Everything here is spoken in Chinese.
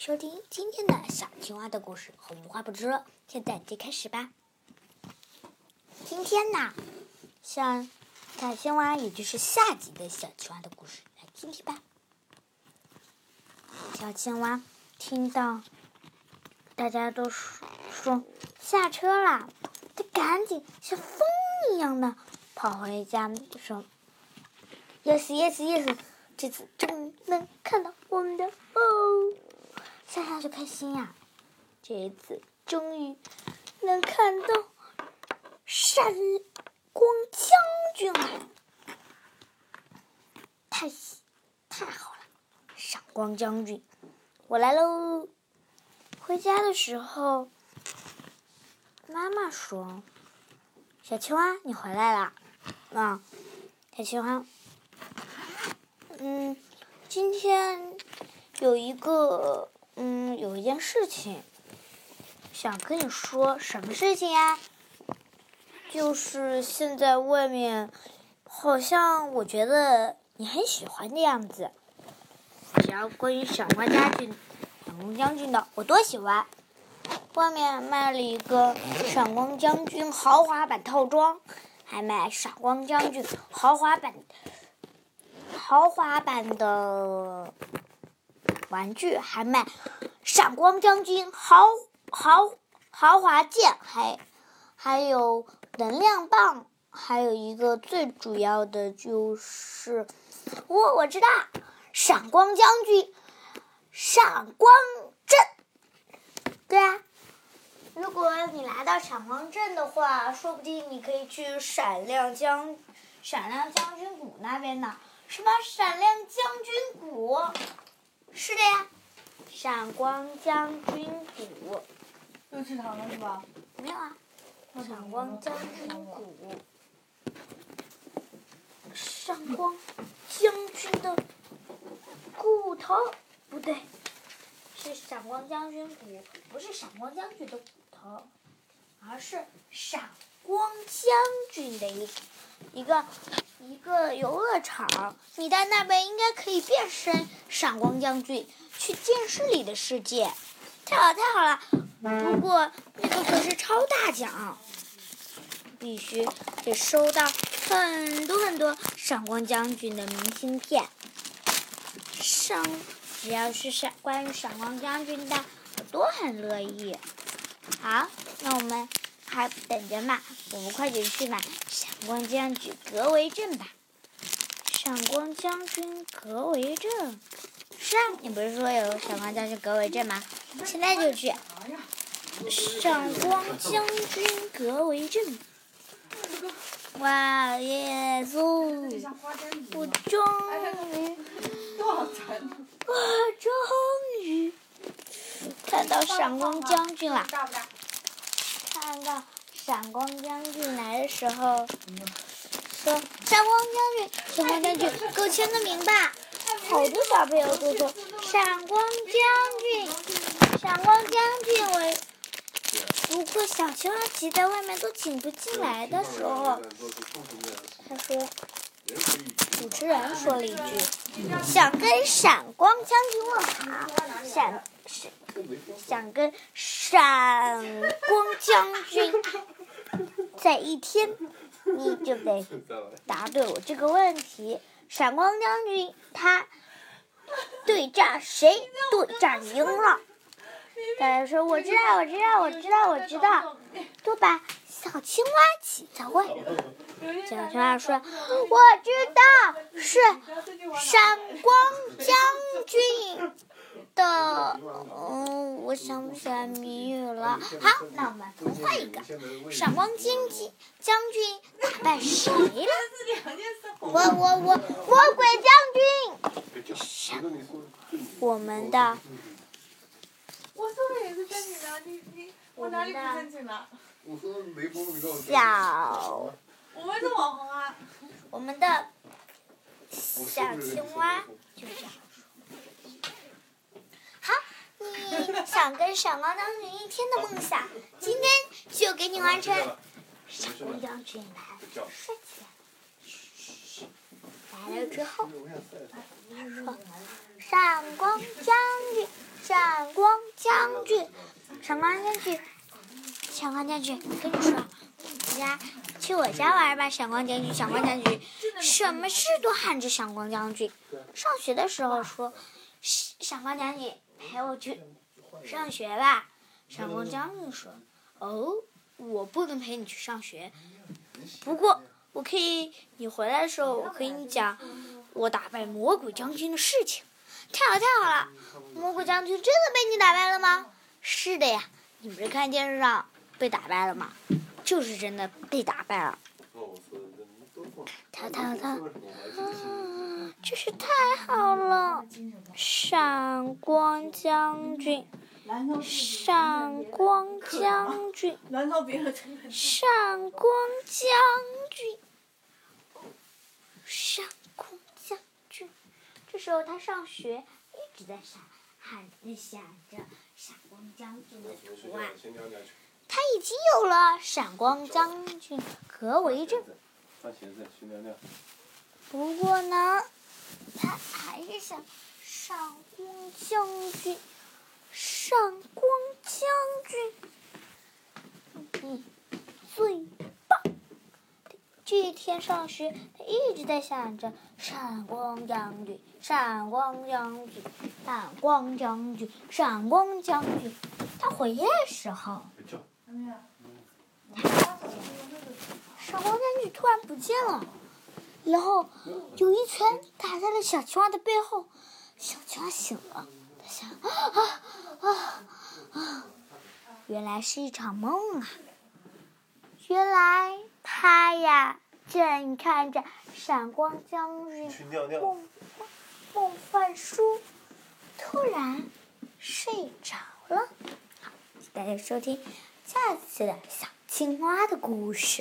收听今天的小青蛙的故事，我们话不多说，现在就开始吧。今天呢，像小青蛙，也就是下集的小青蛙的故事，来听听吧。小青蛙听到大家都说说下车啦，它赶紧像风一样的跑回家，说：“yes yes yes，这次终于能看到我们的哦。”夏夏就开心呀，这一次终于能看到闪光将军了，太太好了！闪光将军，我来喽！回家的时候，妈妈说：“小青蛙，你回来啦！”啊，小青蛙，嗯，今天有一个。嗯，有一件事情想跟你说，什么事情呀？就是现在外面好像我觉得你很喜欢的样子。只要关于闪光将军、闪光将军的，我多喜欢。外面卖了一个闪光将军豪华版套装，还卖闪光将军豪华版、豪华版的。玩具还卖闪光将军豪豪豪华剑，还还有能量棒，还有一个最主要的就是我我知道闪光将军闪光阵，对啊，如果你来到闪光阵的话，说不定你可以去闪亮将闪亮将军谷那边呢。什么闪亮将军谷？是的呀，闪光将军谷。又吃糖了是吧？没有啊，闪光将军谷。闪光将军的骨头不对，是闪光将军骨，不是闪光将军的骨头，而是闪光将军的一一个。一个游乐场，你在那边应该可以变身闪光将军，去见识里的世界。太好太好了！不过那个可是超大奖，必须得收到很多很多闪光将军的明信片。上，只要是闪关于闪光将军的，我都很乐意。好，那我们。还等着嘛？我们快点去买光将军格维镇吧！闪光将军格维镇，是啊，你不是说有闪光将军格维镇吗？现在就去！闪光将军格维镇，哇耶稣！我终于，我终于看到闪光将军了。看到闪光将军来的时候，说：“闪光将军，闪光将军，给我签个名吧！”好多小朋友都说：“闪光将军，闪光将军。”我不过小青蛙骑在外面都请不进来的时候，他说：“主持人说了一句，想跟闪光将军问好，闪闪。”想跟闪光将军在一天，你就得答对我这个问题。闪光将军他对战谁？对战赢了。大家说我知道，我知道，我知道，我知道。都把小青蛙骑在外面。小青蛙说：“我知道是闪光将军。”的，我想不起来谜语了。好，那我们重换一个。闪光将军将军打败谁了？我我我魔鬼将军。我们的。我说的也是的，你你我哪里不正经了？小。我们是网红啊。我们的小青蛙就这样。你 想跟闪光将军一天的梦想，今天就给你完成。闪光将军来了，帅气！嘘来了之后，他说：“闪光将军，闪光。”将军，闪光将军，闪光将军，跟你说，家去我家玩吧，闪光将军，闪光将军，什么事都喊着闪光将军。上学的时候说，闪光将军陪我去上学吧。闪光将军说，哦，我不能陪你去上学，不过我可以，你回来的时候我可以你讲我打败魔鬼将军的事情。太好太好了！魔鬼将军真的被你打败了吗？是的呀，你不是看电视上被打败了吗？就是真的被打败了。他他他，啊，真是太好了！闪光将军，闪光将军，闪光将军，闪光将军。这时候他上学，一直在闪，喊着想着闪光将军的图案。他已经有了闪光将军和围阵。不过呢，他还是想闪光将军，闪光将军，你最棒！这一天上学，他一直在想着闪光将军，闪光将军，闪光将军，闪光将军。他回来的时候，闪光将军突然不见了，然后有一拳打在了小青蛙的背后，小青蛙醒了，他想啊啊啊，原来是一场梦啊！原来他呀。正看着闪光将军梦梦幻书，突然睡着了。好，大家收听下次的小青蛙的故事。